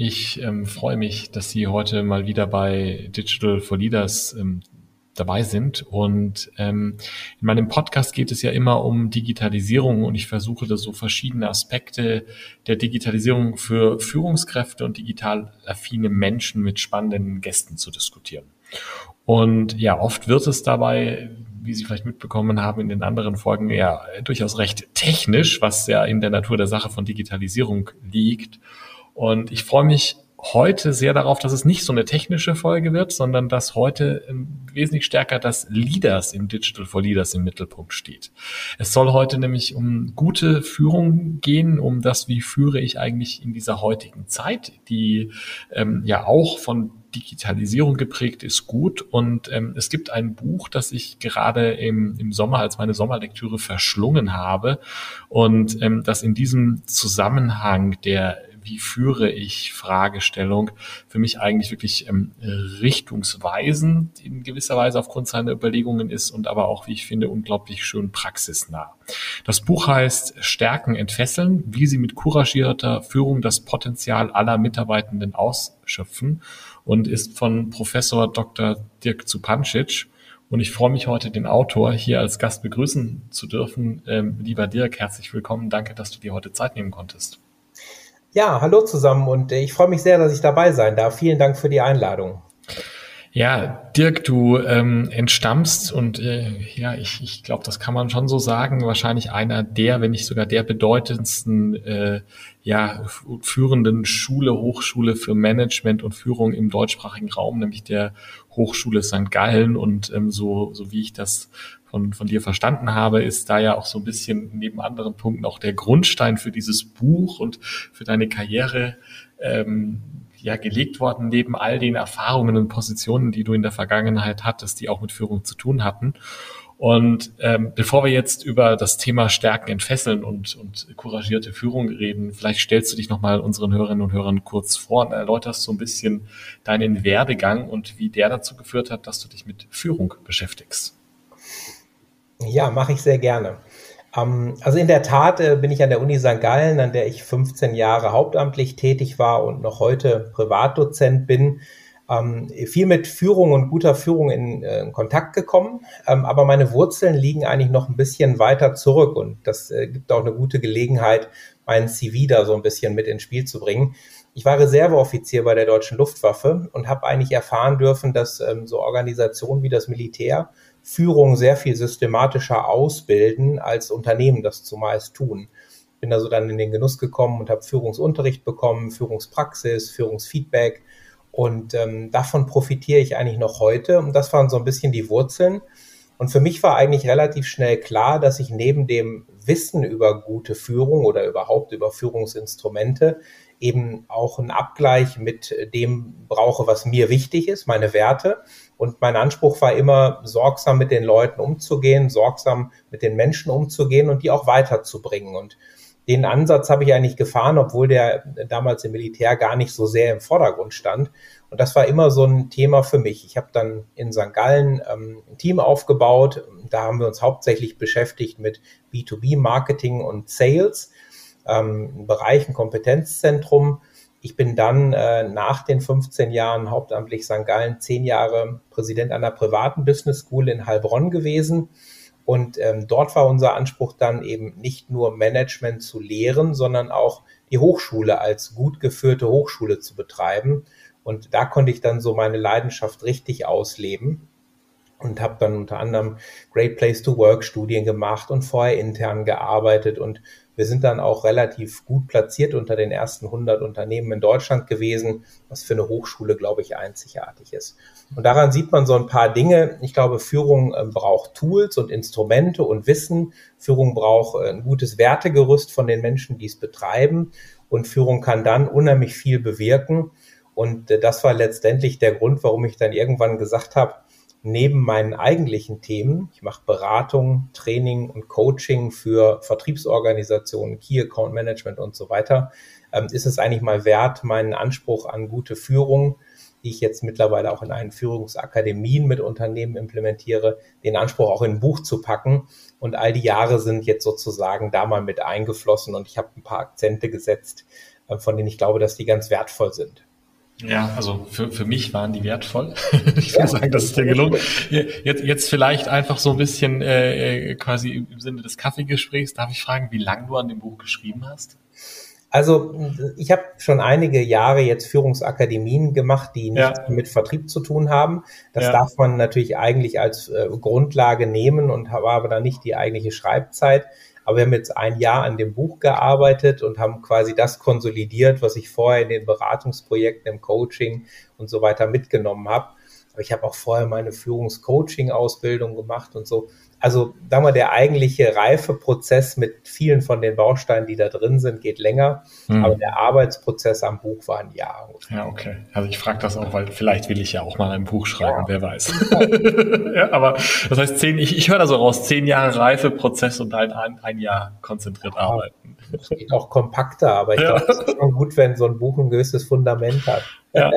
ich ähm, freue mich, dass Sie heute mal wieder bei Digital for Leaders ähm, dabei sind. Und ähm, in meinem Podcast geht es ja immer um Digitalisierung und ich versuche da so verschiedene Aspekte der Digitalisierung für Führungskräfte und digital affine Menschen mit spannenden Gästen zu diskutieren. Und ja, oft wird es dabei, wie Sie vielleicht mitbekommen haben, in den anderen Folgen ja durchaus recht technisch, was ja in der Natur der Sache von Digitalisierung liegt. Und ich freue mich heute sehr darauf, dass es nicht so eine technische Folge wird, sondern dass heute ähm, wesentlich stärker das Leaders im Digital for Leaders im Mittelpunkt steht. Es soll heute nämlich um gute Führung gehen, um das, wie führe ich eigentlich in dieser heutigen Zeit, die ähm, ja auch von Digitalisierung geprägt ist, gut. Und ähm, es gibt ein Buch, das ich gerade im, im Sommer als meine Sommerlektüre verschlungen habe und ähm, das in diesem Zusammenhang der wie führe ich Fragestellung für mich eigentlich wirklich ähm, richtungsweisend in gewisser Weise aufgrund seiner Überlegungen ist und aber auch, wie ich finde, unglaublich schön praxisnah. Das Buch heißt Stärken entfesseln, wie Sie mit couragierter Führung das Potenzial aller Mitarbeitenden ausschöpfen und ist von Professor Dr. Dirk Zupancic. Und ich freue mich heute, den Autor hier als Gast begrüßen zu dürfen. Ähm, lieber Dirk, herzlich willkommen. Danke, dass du dir heute Zeit nehmen konntest. Ja, hallo zusammen und äh, ich freue mich sehr, dass ich dabei sein darf. Vielen Dank für die Einladung. Ja, Dirk, du ähm, entstammst und äh, ja, ich, ich glaube, das kann man schon so sagen, wahrscheinlich einer der, wenn nicht sogar der bedeutendsten äh, ja, führenden Schule, Hochschule für Management und Führung im deutschsprachigen Raum, nämlich der Hochschule St. Gallen. Und ähm, so, so wie ich das von, von dir verstanden habe, ist da ja auch so ein bisschen neben anderen Punkten auch der Grundstein für dieses Buch und für deine Karriere ähm, ja gelegt worden, neben all den Erfahrungen und Positionen, die du in der Vergangenheit hattest, die auch mit Führung zu tun hatten. Und ähm, bevor wir jetzt über das Thema Stärken entfesseln und, und couragierte Führung reden, vielleicht stellst du dich nochmal unseren Hörerinnen und Hörern kurz vor und erläuterst so ein bisschen deinen Werdegang und wie der dazu geführt hat, dass du dich mit Führung beschäftigst. Ja, mache ich sehr gerne. Ähm, also in der Tat äh, bin ich an der Uni St. Gallen, an der ich 15 Jahre hauptamtlich tätig war und noch heute Privatdozent bin, ähm, viel mit Führung und guter Führung in, äh, in Kontakt gekommen. Ähm, aber meine Wurzeln liegen eigentlich noch ein bisschen weiter zurück und das äh, gibt auch eine gute Gelegenheit, meinen CV da so ein bisschen mit ins Spiel zu bringen. Ich war Reserveoffizier bei der deutschen Luftwaffe und habe eigentlich erfahren dürfen, dass ähm, so Organisationen wie das Militär Führung sehr viel systematischer ausbilden, als Unternehmen das zumeist tun. Bin also dann in den Genuss gekommen und habe Führungsunterricht bekommen, Führungspraxis, Führungsfeedback und ähm, davon profitiere ich eigentlich noch heute. Und das waren so ein bisschen die Wurzeln. Und für mich war eigentlich relativ schnell klar, dass ich neben dem Wissen über gute Führung oder überhaupt über Führungsinstrumente eben auch einen Abgleich mit dem brauche, was mir wichtig ist, meine Werte. Und mein Anspruch war immer, sorgsam mit den Leuten umzugehen, sorgsam mit den Menschen umzugehen und die auch weiterzubringen. Und den Ansatz habe ich eigentlich gefahren, obwohl der damals im Militär gar nicht so sehr im Vordergrund stand. Und das war immer so ein Thema für mich. Ich habe dann in St. Gallen ähm, ein Team aufgebaut. Da haben wir uns hauptsächlich beschäftigt mit B2B-Marketing und Sales ähm, Bereich, ein Kompetenzzentrum. Ich bin dann äh, nach den 15 Jahren hauptamtlich St. Gallen zehn Jahre Präsident einer privaten Business School in Heilbronn gewesen. Und ähm, dort war unser Anspruch dann eben nicht nur Management zu lehren, sondern auch die Hochschule als gut geführte Hochschule zu betreiben. Und da konnte ich dann so meine Leidenschaft richtig ausleben und habe dann unter anderem Great Place to Work Studien gemacht und vorher intern gearbeitet und wir sind dann auch relativ gut platziert unter den ersten 100 Unternehmen in Deutschland gewesen, was für eine Hochschule, glaube ich, einzigartig ist. Und daran sieht man so ein paar Dinge. Ich glaube, Führung äh, braucht Tools und Instrumente und Wissen. Führung braucht äh, ein gutes Wertegerüst von den Menschen, die es betreiben. Und Führung kann dann unheimlich viel bewirken. Und äh, das war letztendlich der Grund, warum ich dann irgendwann gesagt habe, neben meinen eigentlichen Themen, ich mache Beratung, Training und Coaching für Vertriebsorganisationen, Key Account Management und so weiter, ähm, ist es eigentlich mal wert, meinen Anspruch an gute Führung, die ich jetzt mittlerweile auch in einen Führungsakademien mit Unternehmen implementiere, den Anspruch auch in ein Buch zu packen. Und all die Jahre sind jetzt sozusagen da mal mit eingeflossen und ich habe ein paar Akzente gesetzt, äh, von denen ich glaube, dass die ganz wertvoll sind. Ja, also für, für mich waren die wertvoll. ich würde ja, sagen, das ist dir gelungen. Jetzt, jetzt vielleicht einfach so ein bisschen äh, quasi im Sinne des Kaffeegesprächs. Darf ich fragen, wie lange du an dem Buch geschrieben hast? Also ich habe schon einige Jahre jetzt Führungsakademien gemacht, die nichts ja. mit Vertrieb zu tun haben. Das ja. darf man natürlich eigentlich als äh, Grundlage nehmen und war aber dann nicht die eigentliche Schreibzeit. Aber wir haben jetzt ein Jahr an dem Buch gearbeitet und haben quasi das konsolidiert, was ich vorher in den Beratungsprojekten, im Coaching und so weiter mitgenommen habe. Aber ich habe auch vorher meine Führungscoaching-Ausbildung gemacht und so also sagen wir, der eigentliche Reifeprozess mit vielen von den Bausteinen, die da drin sind, geht länger. Mhm. Aber der Arbeitsprozess am Buch war ein Jahr. Ja, okay. Also ich frage das auch, weil vielleicht will ich ja auch mal ein Buch schreiben, ja. wer weiß. ja, aber das heißt zehn, ich, ich höre da so raus, zehn Jahre Reifeprozess und ein, ein, ein Jahr konzentriert ja, arbeiten. Das geht auch kompakter, aber ich ja. glaube, es ist schon gut, wenn so ein Buch ein gewisses Fundament hat. Ja,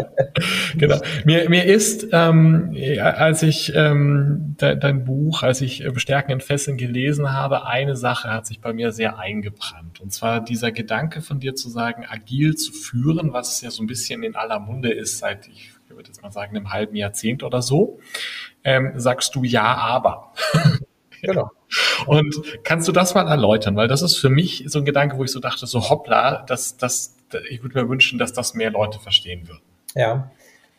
genau. Mir, mir ist, ähm, als ich ähm, de, dein Buch, als ich Bestärken in Fesseln gelesen habe, eine Sache hat sich bei mir sehr eingebrannt. Und zwar dieser Gedanke von dir zu sagen, agil zu führen, was ja so ein bisschen in aller Munde ist seit, ich würde jetzt mal sagen, einem halben Jahrzehnt oder so, ähm, sagst du ja, aber. genau. Und kannst du das mal erläutern? Weil das ist für mich so ein Gedanke, wo ich so dachte, so hoppla, das, das, ich würde mir wünschen, dass das mehr Leute verstehen würden. Ja,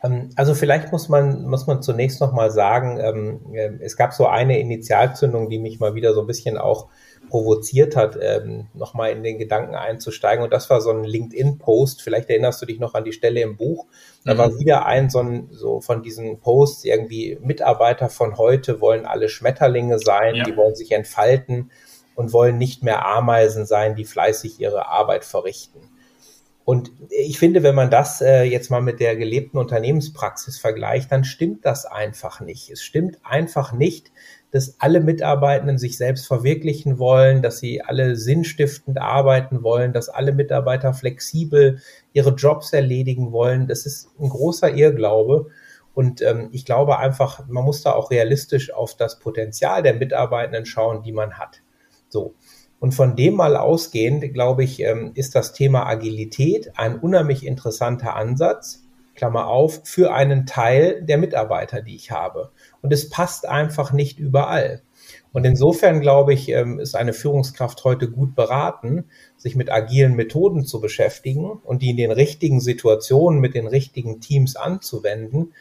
ähm, also vielleicht muss man, muss man zunächst nochmal sagen, ähm, äh, es gab so eine Initialzündung, die mich mal wieder so ein bisschen auch provoziert hat, ähm, nochmal in den Gedanken einzusteigen. Und das war so ein LinkedIn-Post. Vielleicht erinnerst du dich noch an die Stelle im Buch. Da mhm. war wieder ein so, ein so von diesen Posts irgendwie Mitarbeiter von heute wollen alle Schmetterlinge sein, ja. die wollen sich entfalten und wollen nicht mehr Ameisen sein, die fleißig ihre Arbeit verrichten. Und ich finde, wenn man das äh, jetzt mal mit der gelebten Unternehmenspraxis vergleicht, dann stimmt das einfach nicht. Es stimmt einfach nicht, dass alle Mitarbeitenden sich selbst verwirklichen wollen, dass sie alle sinnstiftend arbeiten wollen, dass alle Mitarbeiter flexibel ihre Jobs erledigen wollen. Das ist ein großer Irrglaube. Und ähm, ich glaube einfach, man muss da auch realistisch auf das Potenzial der Mitarbeitenden schauen, die man hat. So. Und von dem mal ausgehend, glaube ich, ähm, ist das Thema Agilität ein unheimlich interessanter Ansatz, Klammer auf, für einen Teil der Mitarbeiter, die ich habe. Und es passt einfach nicht überall. Und insofern glaube ich, ähm, ist eine Führungskraft heute gut beraten, sich mit agilen Methoden zu beschäftigen und die in den richtigen Situationen mit den richtigen Teams anzuwenden.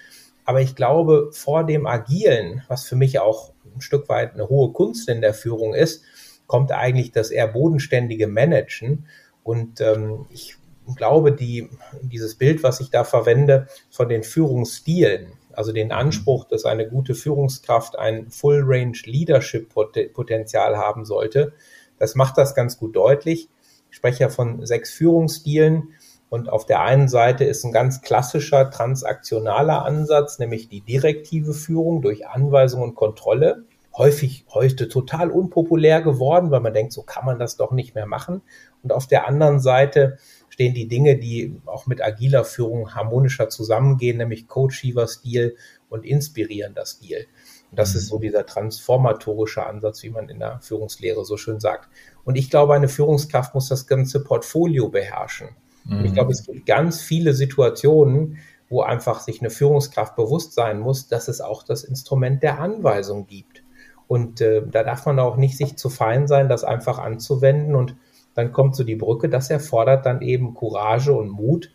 Aber ich glaube, vor dem Agilen, was für mich auch ein Stück weit eine hohe Kunst in der Führung ist, kommt eigentlich das eher bodenständige Managen. Und ähm, ich glaube, die, dieses Bild, was ich da verwende von den Führungsstilen, also den Anspruch, dass eine gute Führungskraft ein Full-Range Leadership-Potenzial haben sollte, das macht das ganz gut deutlich. Ich spreche ja von sechs Führungsstilen. Und auf der einen Seite ist ein ganz klassischer transaktionaler Ansatz, nämlich die direktive Führung durch Anweisung und Kontrolle häufig heute total unpopulär geworden, weil man denkt, so kann man das doch nicht mehr machen. Und auf der anderen Seite stehen die Dinge, die auch mit agiler Führung harmonischer zusammengehen, nämlich Coachiever-Stil und inspirierender Stil. Und das ist so mhm. dieser transformatorische Ansatz, wie man in der Führungslehre so schön sagt. Und ich glaube, eine Führungskraft muss das ganze Portfolio beherrschen. Und ich glaube, es gibt ganz viele Situationen, wo einfach sich eine Führungskraft bewusst sein muss, dass es auch das Instrument der Anweisung gibt. Und äh, da darf man auch nicht sich zu fein sein, das einfach anzuwenden. Und dann kommt so die Brücke, das erfordert dann eben Courage und Mut.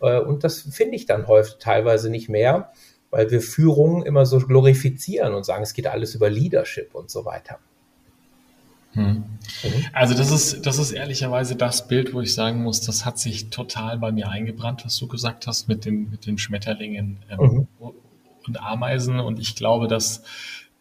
Äh, und das finde ich dann häufig teilweise nicht mehr, weil wir Führung immer so glorifizieren und sagen, es geht alles über Leadership und so weiter. Hm. Mhm. Also das ist, das ist ehrlicherweise das Bild, wo ich sagen muss, das hat sich total bei mir eingebrannt, was du gesagt hast mit den, mit den Schmetterlingen ähm, mhm. und Ameisen. Und ich glaube, dass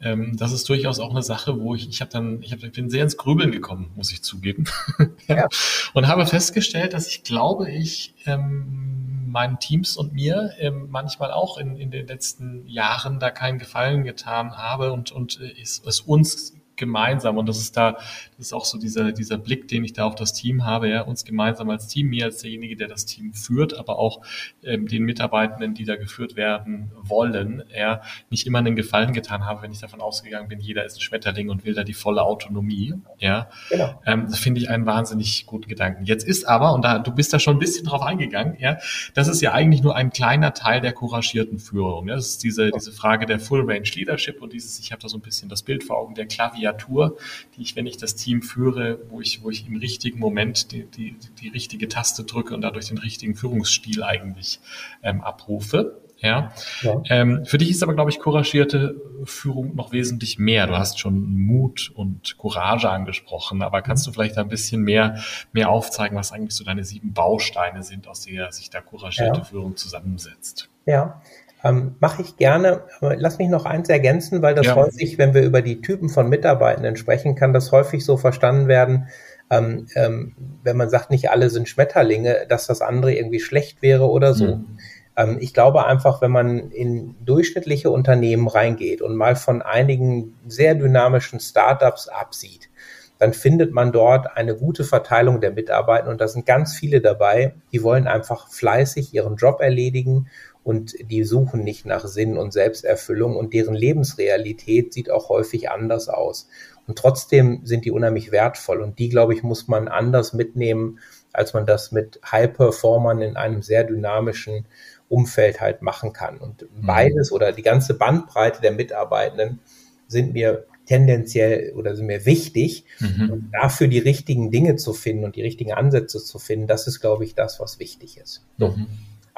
ähm, das ist durchaus auch eine Sache, wo ich, ich habe dann, ich, hab, ich bin sehr ins Grübeln gekommen, muss ich zugeben. ja. Und habe festgestellt, dass ich glaube, ich ähm, meinen Teams und mir ähm, manchmal auch in, in den letzten Jahren da keinen Gefallen getan habe und, und äh, es, es uns gemeinsam. Und das ist da, das ist auch so dieser, dieser Blick, den ich da auf das Team habe, ja, uns gemeinsam als Team, mir als derjenige, der das Team führt, aber auch ähm, den Mitarbeitenden, die da geführt werden wollen, ja, nicht immer einen Gefallen getan habe, wenn ich davon ausgegangen bin, jeder ist ein Schmetterling und will da die volle Autonomie, ja, genau. ähm, das finde ich einen wahnsinnig guten Gedanken. Jetzt ist aber, und da, du bist da schon ein bisschen drauf eingegangen, ja, das ist ja eigentlich nur ein kleiner Teil der couragierten Führung, ja, das ist diese, diese Frage der Full Range Leadership und dieses, ich habe da so ein bisschen das Bild vor Augen, der Klavier Klaviatur, die ich, wenn ich das Team führe, wo ich, wo ich im richtigen Moment die, die, die richtige Taste drücke und dadurch den richtigen Führungsstil eigentlich ähm, abrufe. Ja. ja. Ähm, für dich ist aber, glaube ich, couragierte Führung noch wesentlich mehr. Du hast schon Mut und Courage angesprochen, aber kannst du vielleicht ein bisschen mehr, mehr aufzeigen, was eigentlich so deine sieben Bausteine sind, aus der sich da couragierte ja. Führung zusammensetzt? Ja, ähm, Mache ich gerne. Aber lass mich noch eins ergänzen, weil das ja. häufig, wenn wir über die Typen von Mitarbeitenden sprechen, kann das häufig so verstanden werden, ähm, ähm, wenn man sagt, nicht alle sind Schmetterlinge, dass das andere irgendwie schlecht wäre oder so. Mhm. Ähm, ich glaube einfach, wenn man in durchschnittliche Unternehmen reingeht und mal von einigen sehr dynamischen Startups absieht, dann findet man dort eine gute Verteilung der Mitarbeiter und da sind ganz viele dabei, die wollen einfach fleißig ihren Job erledigen und die suchen nicht nach Sinn und Selbsterfüllung und deren Lebensrealität sieht auch häufig anders aus. Und trotzdem sind die unheimlich wertvoll und die, glaube ich, muss man anders mitnehmen, als man das mit High-Performern in einem sehr dynamischen Umfeld halt machen kann. Und mhm. beides oder die ganze Bandbreite der Mitarbeitenden sind mir tendenziell oder sind mir wichtig. Mhm. Und dafür die richtigen Dinge zu finden und die richtigen Ansätze zu finden, das ist, glaube ich, das, was wichtig ist. So. Mhm.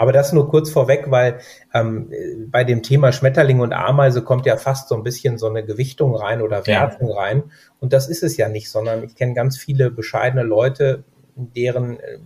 Aber das nur kurz vorweg, weil ähm, bei dem Thema Schmetterling und Ameise kommt ja fast so ein bisschen so eine Gewichtung rein oder Wertung ja. rein. Und das ist es ja nicht, sondern ich kenne ganz viele bescheidene Leute, deren äh,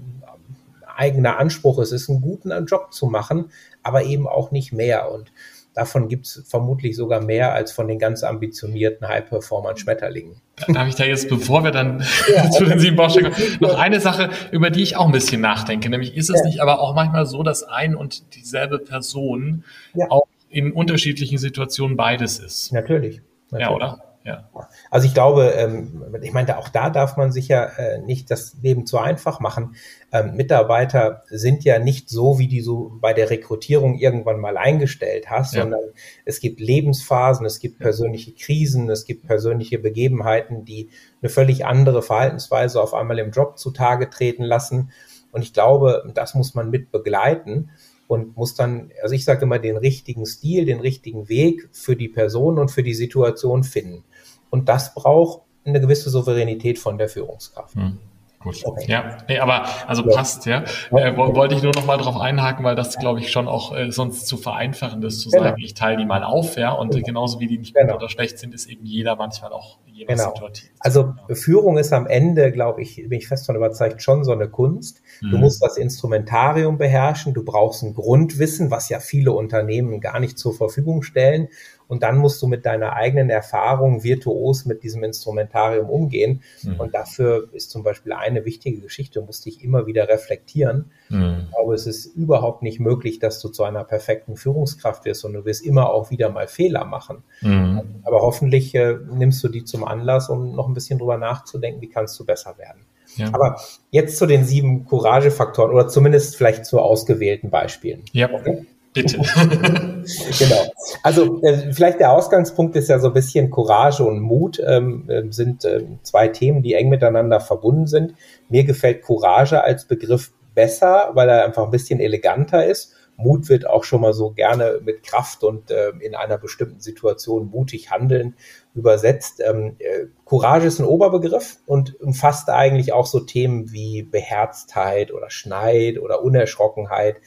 eigener Anspruch es ist, einen guten Job zu machen, aber eben auch nicht mehr. Und Davon gibt es vermutlich sogar mehr als von den ganz ambitionierten High-Performern Schmetterlingen. Darf ich da jetzt, bevor wir dann ja, zu den sieben Bausteinen kommen, noch eine Sache, über die ich auch ein bisschen nachdenke. Nämlich ist es ja. nicht aber auch manchmal so, dass ein und dieselbe Person ja. auch in unterschiedlichen Situationen beides ist? Natürlich. natürlich. Ja, oder? Ja. Also ich glaube, ähm, ich meinte, auch da darf man sich ja äh, nicht das Leben zu einfach machen. Ähm, Mitarbeiter sind ja nicht so, wie die so bei der Rekrutierung irgendwann mal eingestellt hast, ja. sondern es gibt Lebensphasen, es gibt persönliche Krisen, es gibt persönliche Begebenheiten, die eine völlig andere Verhaltensweise auf einmal im Job zutage treten lassen. Und ich glaube, das muss man mit begleiten und muss dann, also ich sage immer, den richtigen Stil, den richtigen Weg für die Person und für die Situation finden. Und das braucht eine gewisse Souveränität von der Führungskraft. Hm. Gut. Okay. Ja, nee, aber also ja. passt, ja. Äh, wollte ich nur noch mal drauf einhaken, weil das, glaube ich, schon auch äh, sonst zu vereinfachend ist, zu genau. sagen, ich teile die mal auf, ja. Und genau. genauso wie die nicht genau. gut oder schlecht sind, ist eben jeder manchmal auch je genau. situativ. Also Führung ist am Ende, glaube ich, bin ich fest von überzeugt, schon so eine Kunst. Mhm. Du musst das Instrumentarium beherrschen, du brauchst ein Grundwissen, was ja viele Unternehmen gar nicht zur Verfügung stellen. Und dann musst du mit deiner eigenen Erfahrung virtuos mit diesem Instrumentarium umgehen. Mhm. Und dafür ist zum Beispiel eine wichtige Geschichte, musst dich immer wieder reflektieren. Mhm. Ich glaube, es ist überhaupt nicht möglich, dass du zu einer perfekten Führungskraft wirst und du wirst immer auch wieder mal Fehler machen. Mhm. Aber hoffentlich äh, nimmst du die zum Anlass, um noch ein bisschen drüber nachzudenken, wie kannst du besser werden. Ja. Aber jetzt zu den sieben Couragefaktoren oder zumindest vielleicht zu ausgewählten Beispielen. Ja. Okay? Bitte. genau. Also äh, vielleicht der Ausgangspunkt ist ja so ein bisschen Courage und Mut ähm, äh, sind äh, zwei Themen, die eng miteinander verbunden sind. Mir gefällt Courage als Begriff besser, weil er einfach ein bisschen eleganter ist. Mut wird auch schon mal so gerne mit Kraft und äh, in einer bestimmten Situation mutig handeln übersetzt. Ähm, äh, Courage ist ein Oberbegriff und umfasst eigentlich auch so Themen wie Beherztheit oder Schneid oder Unerschrockenheit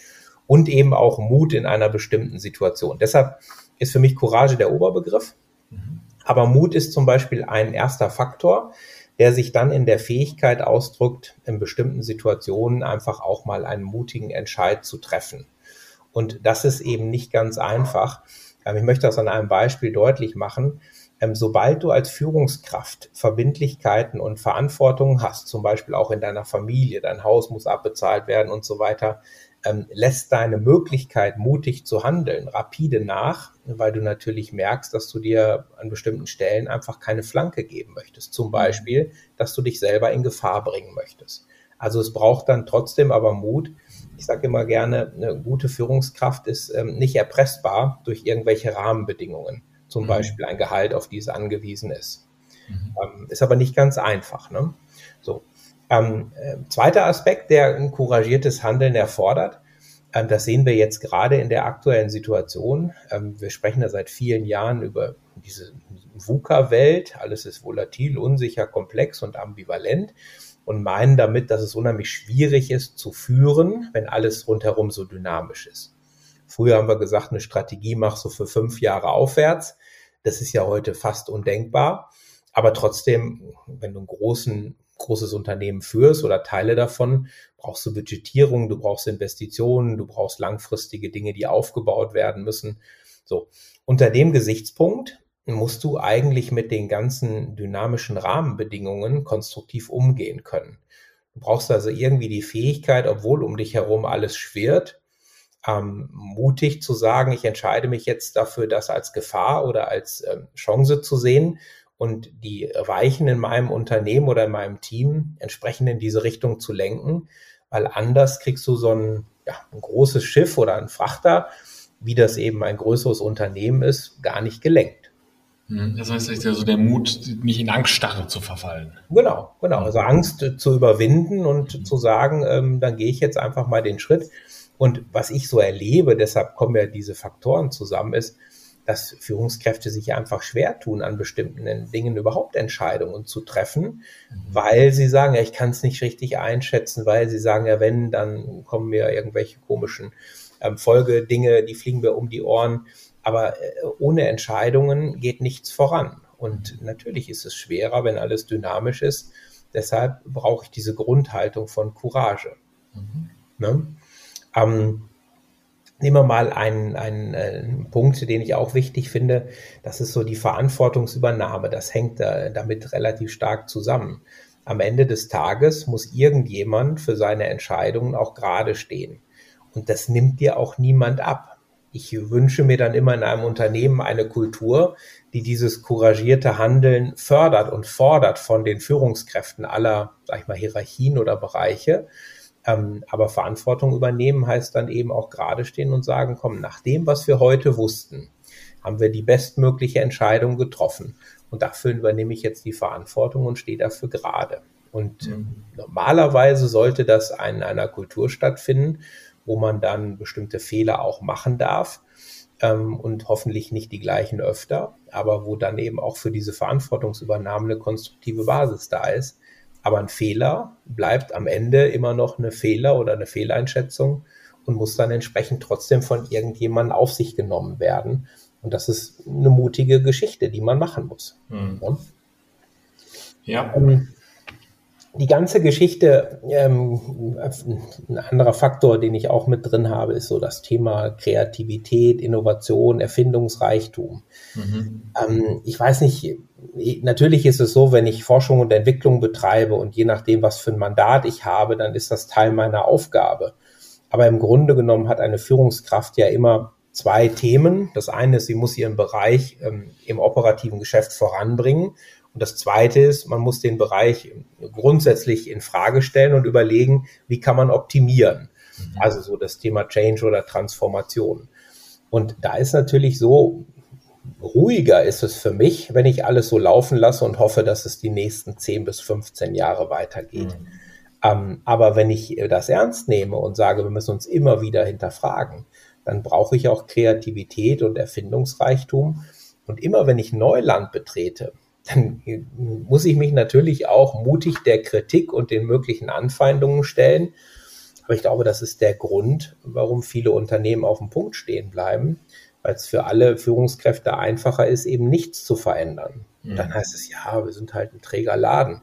und eben auch Mut in einer bestimmten Situation. Deshalb ist für mich Courage der Oberbegriff. Mhm. Aber Mut ist zum Beispiel ein erster Faktor, der sich dann in der Fähigkeit ausdrückt, in bestimmten Situationen einfach auch mal einen mutigen Entscheid zu treffen. Und das ist eben nicht ganz einfach. Ähm, ich möchte das an einem Beispiel deutlich machen. Ähm, sobald du als Führungskraft Verbindlichkeiten und Verantwortungen hast, zum Beispiel auch in deiner Familie, dein Haus muss abbezahlt werden und so weiter, ähm, lässt deine Möglichkeit, mutig zu handeln, rapide nach, weil du natürlich merkst, dass du dir an bestimmten Stellen einfach keine Flanke geben möchtest. Zum Beispiel, dass du dich selber in Gefahr bringen möchtest. Also es braucht dann trotzdem aber Mut. Ich sage immer gerne, eine gute Führungskraft ist ähm, nicht erpressbar durch irgendwelche Rahmenbedingungen, zum mhm. Beispiel ein Gehalt, auf die es angewiesen ist. Mhm. Ähm, ist aber nicht ganz einfach. Ne? Ähm, äh, zweiter Aspekt, der ein couragiertes Handeln erfordert, ähm, das sehen wir jetzt gerade in der aktuellen Situation. Ähm, wir sprechen ja seit vielen Jahren über diese VUCA-Welt. Alles ist volatil, unsicher, komplex und ambivalent und meinen damit, dass es unheimlich schwierig ist zu führen, wenn alles rundherum so dynamisch ist. Früher haben wir gesagt, eine Strategie machst du für fünf Jahre aufwärts. Das ist ja heute fast undenkbar. Aber trotzdem, wenn du einen großen großes Unternehmen führst oder Teile davon, brauchst du Budgetierung, du brauchst Investitionen, du brauchst langfristige Dinge, die aufgebaut werden müssen. So. Unter dem Gesichtspunkt musst du eigentlich mit den ganzen dynamischen Rahmenbedingungen konstruktiv umgehen können. Du brauchst also irgendwie die Fähigkeit, obwohl um dich herum alles schwirrt, ähm, mutig zu sagen, ich entscheide mich jetzt dafür, das als Gefahr oder als ähm, Chance zu sehen und die Weichen in meinem Unternehmen oder in meinem Team entsprechend in diese Richtung zu lenken, weil anders kriegst du so ein, ja, ein großes Schiff oder ein Frachter, wie das eben ein größeres Unternehmen ist, gar nicht gelenkt. Hm, das heißt, es ist ja so der Mut, nicht in Angststarre zu verfallen. Genau, genau. Also Angst zu überwinden und zu sagen, ähm, dann gehe ich jetzt einfach mal den Schritt. Und was ich so erlebe, deshalb kommen ja diese Faktoren zusammen, ist, dass Führungskräfte sich einfach schwer tun, an bestimmten Dingen überhaupt Entscheidungen zu treffen, mhm. weil sie sagen, ja, ich kann es nicht richtig einschätzen, weil sie sagen, ja, wenn, dann kommen mir irgendwelche komischen ähm, Folgedinge, die fliegen mir um die Ohren. Aber äh, ohne Entscheidungen geht nichts voran. Und natürlich ist es schwerer, wenn alles dynamisch ist. Deshalb brauche ich diese Grundhaltung von Courage. Mhm. Ne? Ähm, Nehmen wir mal einen, einen, einen äh, Punkt, den ich auch wichtig finde. Das ist so die Verantwortungsübernahme. Das hängt da, damit relativ stark zusammen. Am Ende des Tages muss irgendjemand für seine Entscheidungen auch gerade stehen. Und das nimmt dir auch niemand ab. Ich wünsche mir dann immer in einem Unternehmen eine Kultur, die dieses couragierte Handeln fördert und fordert von den Führungskräften aller, sag ich mal, Hierarchien oder Bereiche ähm, aber Verantwortung übernehmen heißt dann eben auch gerade stehen und sagen, komm, nach dem, was wir heute wussten, haben wir die bestmögliche Entscheidung getroffen. Und dafür übernehme ich jetzt die Verantwortung und stehe dafür gerade. Und mhm. normalerweise sollte das in einer Kultur stattfinden, wo man dann bestimmte Fehler auch machen darf ähm, und hoffentlich nicht die gleichen öfter, aber wo dann eben auch für diese Verantwortungsübernahme eine konstruktive Basis da ist, aber ein Fehler bleibt am Ende immer noch eine Fehler oder eine Fehleinschätzung und muss dann entsprechend trotzdem von irgendjemandem auf sich genommen werden. Und das ist eine mutige Geschichte, die man machen muss. Mhm. Ja. Ähm, die ganze Geschichte, ähm, ein anderer Faktor, den ich auch mit drin habe, ist so das Thema Kreativität, Innovation, Erfindungsreichtum. Mhm. Ähm, ich weiß nicht, natürlich ist es so, wenn ich Forschung und Entwicklung betreibe und je nachdem, was für ein Mandat ich habe, dann ist das Teil meiner Aufgabe. Aber im Grunde genommen hat eine Führungskraft ja immer zwei Themen. Das eine ist, sie muss ihren Bereich ähm, im operativen Geschäft voranbringen. Und das zweite ist, man muss den Bereich grundsätzlich in Frage stellen und überlegen, wie kann man optimieren. Mhm. Also so das Thema Change oder Transformation. Und da ist natürlich so, ruhiger ist es für mich, wenn ich alles so laufen lasse und hoffe, dass es die nächsten 10 bis 15 Jahre weitergeht. Mhm. Ähm, aber wenn ich das ernst nehme und sage, wir müssen uns immer wieder hinterfragen, dann brauche ich auch Kreativität und Erfindungsreichtum. Und immer wenn ich Neuland betrete, dann muss ich mich natürlich auch mutig der Kritik und den möglichen Anfeindungen stellen. Aber ich glaube, das ist der Grund, warum viele Unternehmen auf dem Punkt stehen bleiben, weil es für alle Führungskräfte einfacher ist, eben nichts zu verändern. Mhm. Dann heißt es, ja, wir sind halt ein träger Laden.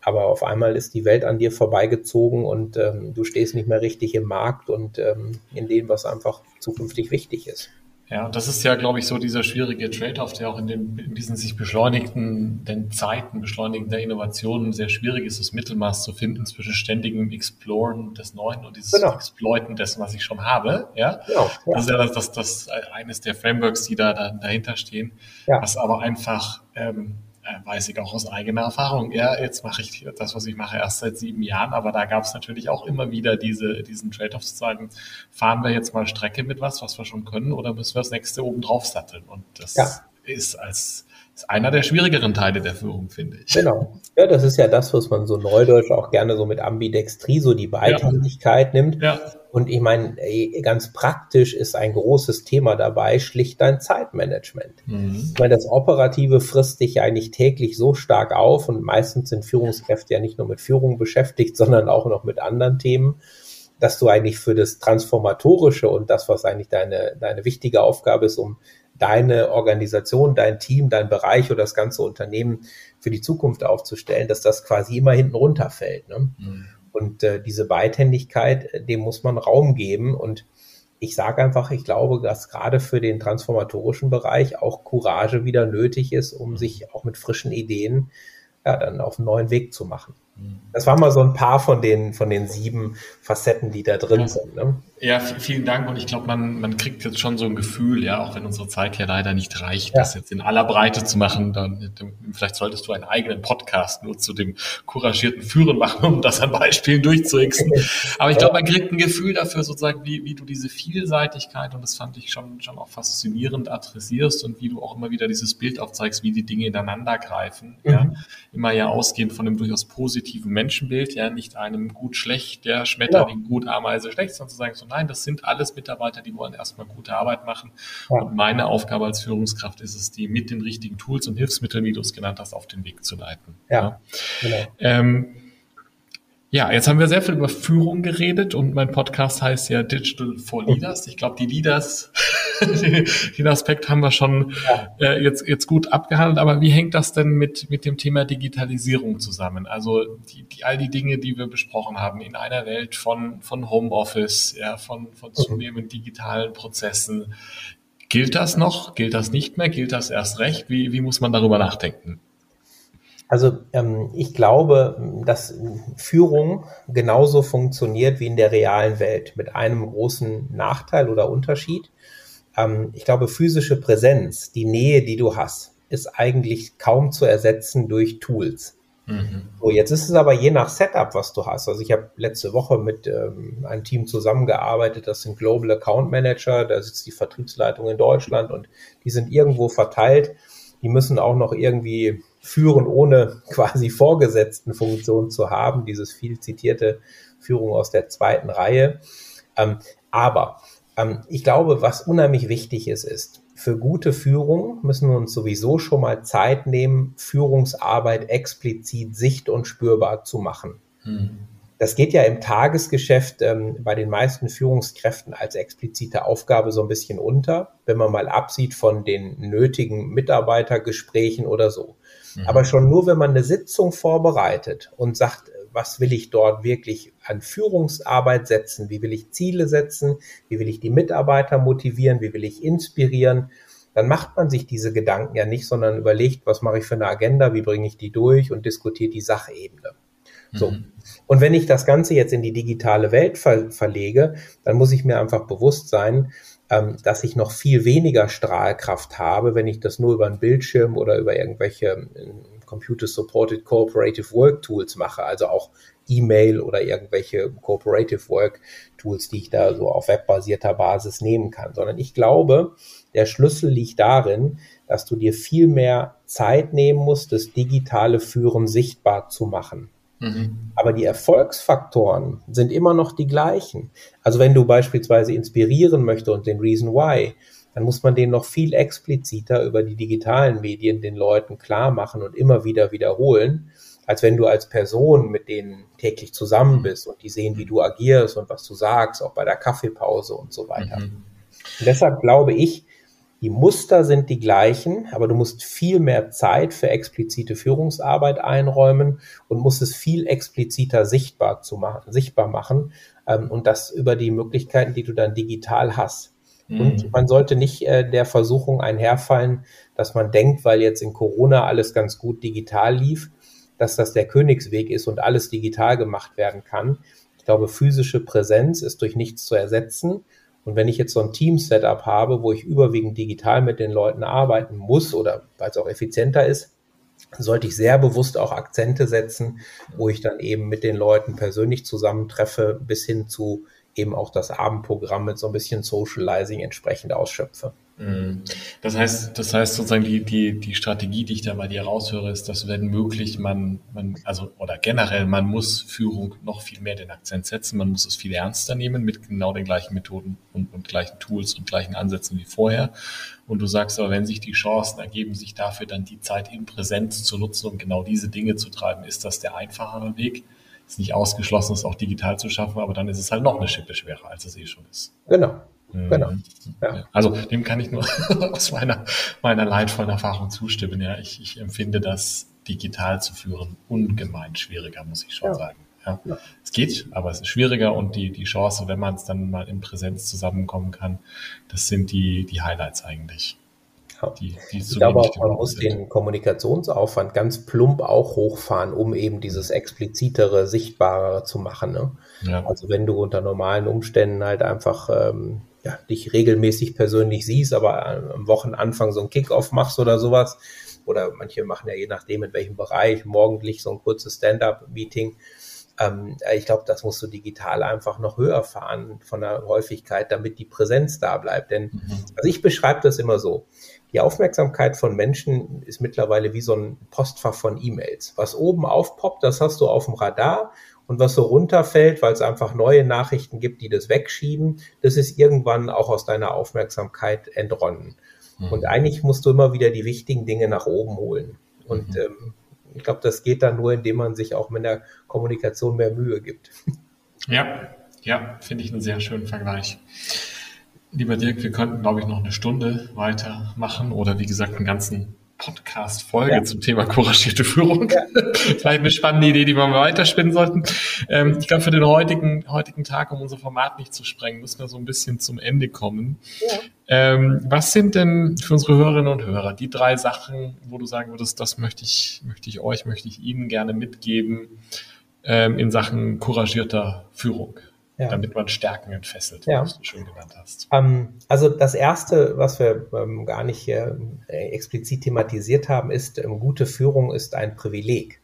Aber auf einmal ist die Welt an dir vorbeigezogen und ähm, du stehst nicht mehr richtig im Markt und ähm, in dem, was einfach zukünftig wichtig ist. Ja, und das ist ja, glaube ich, so dieser schwierige Trade-off, der auch in, den, in diesen sich beschleunigenden Zeiten, beschleunigender Innovationen sehr schwierig ist, das Mittelmaß zu finden zwischen ständigem Exploren des Neuen und dieses genau. Exploiten dessen, was ich schon habe. Ja, genau, ja. das ist ja das, das, das eines der Frameworks, die da, da dahinter stehen, ja. was aber einfach ähm, äh, weiß ich auch aus eigener Erfahrung. Ja, jetzt mache ich das, was ich mache, erst seit sieben Jahren, aber da gab es natürlich auch immer wieder diese, diesen Trade-off zu sagen, fahren wir jetzt mal Strecke mit was, was wir schon können, oder müssen wir das nächste oben drauf satteln? Und das ja. ist als ist einer der schwierigeren Teile der Führung, finde ich. Genau. Ja, das ist ja das, was man so neudeutsch auch gerne so mit Ambidextrie, so die Beidhändigkeit ja. nimmt. Ja. Und ich meine, ganz praktisch ist ein großes Thema dabei, schlicht dein Zeitmanagement. Mhm. Ich meine, das Operative frisst dich ja eigentlich täglich so stark auf und meistens sind Führungskräfte ja nicht nur mit Führung beschäftigt, sondern auch noch mit anderen Themen, dass du eigentlich für das Transformatorische und das, was eigentlich deine, deine wichtige Aufgabe ist, um deine Organisation, dein Team, dein Bereich oder das ganze Unternehmen für die Zukunft aufzustellen, dass das quasi immer hinten runterfällt. Ne? Mhm. Und äh, diese Beidhändigkeit, äh, dem muss man Raum geben. Und ich sage einfach, ich glaube, dass gerade für den transformatorischen Bereich auch Courage wieder nötig ist, um sich auch mit frischen Ideen ja, dann auf einen neuen Weg zu machen. Das waren mal so ein paar von den, von den sieben Facetten, die da drin ja. sind. Ne? Ja, vielen Dank. Und ich glaube, man, man kriegt jetzt schon so ein Gefühl, ja, auch wenn unsere Zeit ja leider nicht reicht, ja. das jetzt in aller Breite zu machen. Dann, vielleicht solltest du einen eigenen Podcast nur zu dem couragierten Führen machen, um das an Beispielen durchzuhixen. Aber ich glaube, man kriegt ein Gefühl dafür, sozusagen, wie, wie du diese Vielseitigkeit, und das fand ich schon, schon auch faszinierend, adressierst und wie du auch immer wieder dieses Bild aufzeigst, wie die Dinge ineinander greifen. Mhm. Ja, immer ja ausgehend von einem durchaus positiven Menschenbild, ja, nicht einem gut schlecht, der Schmetterling ja. gut, Ameise schlecht, sondern zu sagen, so nein, das sind alles Mitarbeiter, die wollen erstmal gute Arbeit machen. Und meine Aufgabe als Führungskraft ist es, die mit den richtigen Tools und Hilfsmitteln, wie du es genannt hast, auf den Weg zu leiten. Ja, ja. genau. Ähm, ja, jetzt haben wir sehr viel über Führung geredet und mein Podcast heißt ja Digital for Leaders. Ich glaube, die Leaders, den Aspekt haben wir schon ja. äh, jetzt, jetzt gut abgehandelt. Aber wie hängt das denn mit, mit dem Thema Digitalisierung zusammen? Also die, die, all die Dinge, die wir besprochen haben in einer Welt von, von Homeoffice, ja, von, von mhm. zunehmend digitalen Prozessen. Gilt das noch? Gilt das nicht mehr? Gilt das erst recht? Wie, wie muss man darüber nachdenken? Also ähm, ich glaube, dass Führung genauso funktioniert wie in der realen Welt mit einem großen Nachteil oder Unterschied. Ähm, ich glaube, physische Präsenz, die Nähe, die du hast, ist eigentlich kaum zu ersetzen durch Tools. Mhm. So, jetzt ist es aber je nach Setup, was du hast. Also ich habe letzte Woche mit ähm, einem Team zusammengearbeitet, das sind Global Account Manager, da sitzt die Vertriebsleitung in Deutschland und die sind irgendwo verteilt. Die müssen auch noch irgendwie führen, ohne quasi vorgesetzten Funktion zu haben. Dieses viel zitierte Führung aus der zweiten Reihe. Ähm, aber ähm, ich glaube, was unheimlich wichtig ist, ist, für gute Führung müssen wir uns sowieso schon mal Zeit nehmen, Führungsarbeit explizit sicht- und spürbar zu machen. Hm. Das geht ja im Tagesgeschäft ähm, bei den meisten Führungskräften als explizite Aufgabe so ein bisschen unter, wenn man mal absieht von den nötigen Mitarbeitergesprächen oder so. Mhm. Aber schon nur, wenn man eine Sitzung vorbereitet und sagt, was will ich dort wirklich an Führungsarbeit setzen, wie will ich Ziele setzen, wie will ich die Mitarbeiter motivieren, wie will ich inspirieren, dann macht man sich diese Gedanken ja nicht, sondern überlegt, was mache ich für eine Agenda, wie bringe ich die durch und diskutiert die Sachebene. So. Mhm. Und wenn ich das Ganze jetzt in die digitale Welt ver verlege, dann muss ich mir einfach bewusst sein, ähm, dass ich noch viel weniger Strahlkraft habe, wenn ich das nur über einen Bildschirm oder über irgendwelche äh, Computer-Supported Cooperative Work Tools mache, also auch E-Mail oder irgendwelche Cooperative Work Tools, die ich da so auf webbasierter Basis nehmen kann, sondern ich glaube, der Schlüssel liegt darin, dass du dir viel mehr Zeit nehmen musst, das digitale Führen sichtbar zu machen. Mhm. Aber die Erfolgsfaktoren sind immer noch die gleichen. Also wenn du beispielsweise inspirieren möchtest und den Reason Why, dann muss man den noch viel expliziter über die digitalen Medien den Leuten klar machen und immer wieder wiederholen, als wenn du als Person mit denen täglich zusammen mhm. bist und die sehen, wie du agierst und was du sagst, auch bei der Kaffeepause und so weiter. Mhm. Und deshalb glaube ich, die Muster sind die gleichen, aber du musst viel mehr Zeit für explizite Führungsarbeit einräumen und musst es viel expliziter sichtbar zu machen, sichtbar machen ähm, und das über die Möglichkeiten, die du dann digital hast. Mhm. Und man sollte nicht äh, der Versuchung einherfallen, dass man denkt, weil jetzt in Corona alles ganz gut digital lief, dass das der Königsweg ist und alles digital gemacht werden kann. Ich glaube, physische Präsenz ist durch nichts zu ersetzen. Und wenn ich jetzt so ein Team-Setup habe, wo ich überwiegend digital mit den Leuten arbeiten muss oder weil es auch effizienter ist, sollte ich sehr bewusst auch Akzente setzen, wo ich dann eben mit den Leuten persönlich zusammentreffe, bis hin zu eben auch das Abendprogramm mit so ein bisschen Socializing entsprechend ausschöpfe. Mhm. Das heißt, das heißt sozusagen die, die, die Strategie, die ich da bei dir raushöre, ist, dass wenn möglich man, man, also, oder generell, man muss Führung noch viel mehr den Akzent setzen, man muss es viel ernster nehmen mit genau den gleichen Methoden und, und gleichen Tools und gleichen Ansätzen wie vorher. Und du sagst aber, wenn sich die Chancen ergeben, sich dafür dann die Zeit in Präsenz zu nutzen, um genau diese Dinge zu treiben, ist das der einfachere Weg. Ist nicht ausgeschlossen, es auch digital zu schaffen, aber dann ist es halt noch eine Schippe schwerer, als es eh schon ist. Genau. Genau. Mhm. Ja. Also dem kann ich nur aus meiner, meiner leidvollen Erfahrung zustimmen. Ja, ich, ich empfinde das digital zu führen ungemein schwieriger, muss ich schon ja. sagen. Ja. ja. Es geht, aber es ist schwieriger und die, die Chance, wenn man es dann mal in Präsenz zusammenkommen kann, das sind die, die Highlights eigentlich. Die, die ich glaube auch, man muss sind. den Kommunikationsaufwand ganz plump auch hochfahren, um eben dieses explizitere, sichtbarere zu machen. Ne? Ja. Also wenn du unter normalen Umständen halt einfach ähm, ja, dich regelmäßig persönlich siehst, aber am Wochenanfang so ein Kickoff machst oder sowas. Oder manche machen ja je nachdem, in welchem Bereich, morgendlich so ein kurzes Stand-up-Meeting. Ähm, ich glaube, das musst du digital einfach noch höher fahren von der Häufigkeit, damit die Präsenz da bleibt. Denn mhm. also ich beschreibe das immer so. Die Aufmerksamkeit von Menschen ist mittlerweile wie so ein Postfach von E-Mails. Was oben aufpoppt, das hast du auf dem Radar und was so runterfällt, weil es einfach neue Nachrichten gibt, die das wegschieben, das ist irgendwann auch aus deiner Aufmerksamkeit entronnen. Mhm. Und eigentlich musst du immer wieder die wichtigen Dinge nach oben holen. Und mhm. ähm, ich glaube, das geht dann nur, indem man sich auch mit der Kommunikation mehr Mühe gibt. Ja, ja, finde ich einen sehr schönen Vergleich. Lieber Dirk, wir könnten, glaube ich, noch eine Stunde weitermachen oder wie gesagt einen ganzen Podcast-Folge ja. zum Thema couragierte Führung. Ja. Vielleicht eine spannende Idee, die wir mal weiterspinnen sollten. Ähm, ich glaube, für den heutigen, heutigen Tag, um unser Format nicht zu sprengen, müssen wir so ein bisschen zum Ende kommen. Ja. Ähm, was sind denn für unsere Hörerinnen und Hörer die drei Sachen, wo du sagen würdest, das möchte ich, möchte ich euch, möchte ich Ihnen gerne mitgeben ähm, in Sachen couragierter Führung? Ja. damit man Stärken entfesselt, ja. was du schön genannt hast. Ähm, also das Erste, was wir ähm, gar nicht äh, explizit thematisiert haben, ist, ähm, gute Führung ist ein Privileg.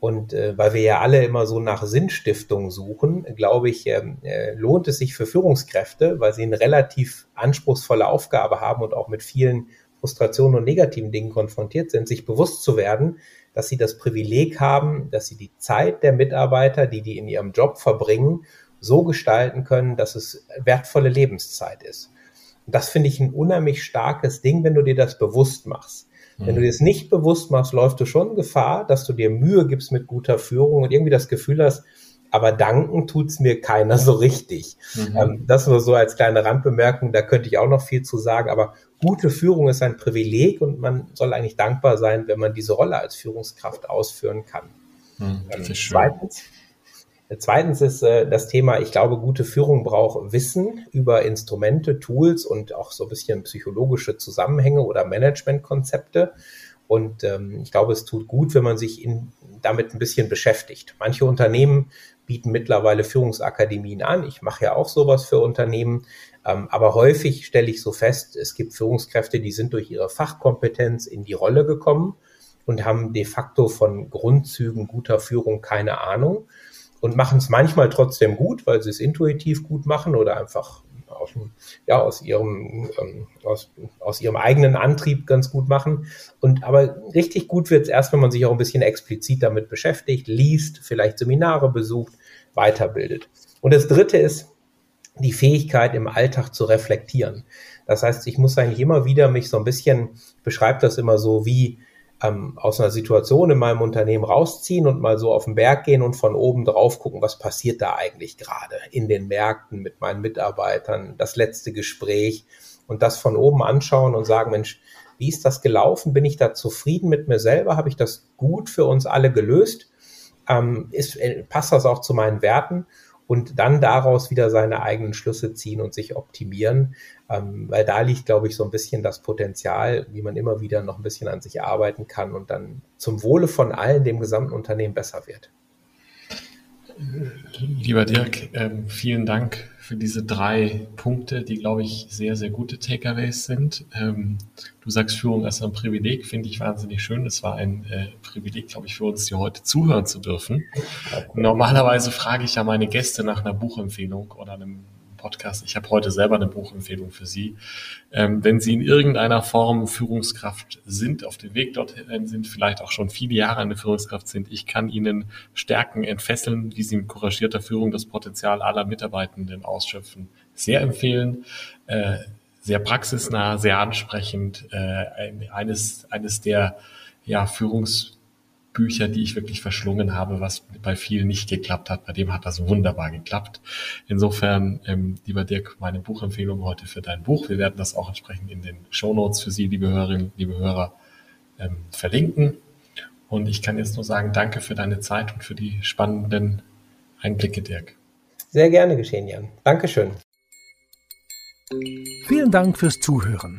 Und äh, weil wir ja alle immer so nach Sinnstiftung suchen, glaube ich, ähm, äh, lohnt es sich für Führungskräfte, weil sie eine relativ anspruchsvolle Aufgabe haben und auch mit vielen Frustrationen und negativen Dingen konfrontiert sind, sich bewusst zu werden, dass sie das Privileg haben, dass sie die Zeit der Mitarbeiter, die die in ihrem Job verbringen, so gestalten können, dass es wertvolle Lebenszeit ist. Und das finde ich ein unheimlich starkes Ding, wenn du dir das bewusst machst. Mhm. Wenn du mhm. dir es nicht bewusst machst, läufst du schon Gefahr, dass du dir Mühe gibst mit guter Führung und irgendwie das Gefühl hast, aber danken tut's mir keiner so richtig. Mhm. Ähm, das nur so als kleine Randbemerkung, da könnte ich auch noch viel zu sagen, aber gute Führung ist ein Privileg und man soll eigentlich dankbar sein, wenn man diese Rolle als Führungskraft ausführen kann. Mhm, ähm, zweitens, Zweitens ist äh, das Thema, ich glaube, gute Führung braucht Wissen über Instrumente, Tools und auch so ein bisschen psychologische Zusammenhänge oder Managementkonzepte. Und ähm, ich glaube, es tut gut, wenn man sich in, damit ein bisschen beschäftigt. Manche Unternehmen bieten mittlerweile Führungsakademien an. Ich mache ja auch sowas für Unternehmen. Ähm, aber häufig stelle ich so fest, es gibt Führungskräfte, die sind durch ihre Fachkompetenz in die Rolle gekommen und haben de facto von Grundzügen guter Führung keine Ahnung und machen es manchmal trotzdem gut, weil sie es intuitiv gut machen oder einfach aus, ja, aus, ihrem, ähm, aus, aus ihrem eigenen Antrieb ganz gut machen. Und aber richtig gut wird es erst, wenn man sich auch ein bisschen explizit damit beschäftigt, liest, vielleicht Seminare besucht, weiterbildet. Und das dritte ist die Fähigkeit im Alltag zu reflektieren. Das heißt, ich muss eigentlich immer wieder mich so ein bisschen, beschreibt das immer so wie ähm, aus einer Situation in meinem Unternehmen rausziehen und mal so auf den Berg gehen und von oben drauf gucken, was passiert da eigentlich gerade in den Märkten mit meinen Mitarbeitern, das letzte Gespräch und das von oben anschauen und sagen, Mensch, wie ist das gelaufen? Bin ich da zufrieden mit mir selber? Habe ich das gut für uns alle gelöst? Ähm, ist, äh, passt das auch zu meinen Werten? Und dann daraus wieder seine eigenen Schlüsse ziehen und sich optimieren. Ähm, weil da liegt, glaube ich, so ein bisschen das Potenzial, wie man immer wieder noch ein bisschen an sich arbeiten kann und dann zum Wohle von allen, dem gesamten Unternehmen besser wird. Lieber Dirk, ähm, vielen Dank für diese drei Punkte, die, glaube ich, sehr, sehr gute Takeaways sind. Ähm, du sagst, Führung ist ein Privileg, finde ich wahnsinnig schön. Es war ein äh, Privileg, glaube ich, für uns, hier heute zuhören zu dürfen. Normalerweise frage ich ja meine Gäste nach einer Buchempfehlung oder einem Podcast. Ich habe heute selber eine Buchempfehlung für Sie. Ähm, wenn Sie in irgendeiner Form Führungskraft sind, auf dem Weg dorthin sind, vielleicht auch schon viele Jahre eine Führungskraft sind, ich kann Ihnen Stärken entfesseln, wie Sie mit couragierter Führung das Potenzial aller Mitarbeitenden ausschöpfen, sehr empfehlen. Äh, sehr praxisnah, sehr ansprechend, äh, eines, eines der ja, Führungs Bücher, die ich wirklich verschlungen habe, was bei vielen nicht geklappt hat. Bei dem hat das wunderbar geklappt. Insofern, ähm, lieber Dirk, meine Buchempfehlung heute für dein Buch. Wir werden das auch entsprechend in den Show Notes für Sie, liebe Hörerinnen, liebe Hörer, ähm, verlinken. Und ich kann jetzt nur sagen, danke für deine Zeit und für die spannenden Einblicke, Dirk. Sehr gerne geschehen, Jan. Dankeschön. Vielen Dank fürs Zuhören.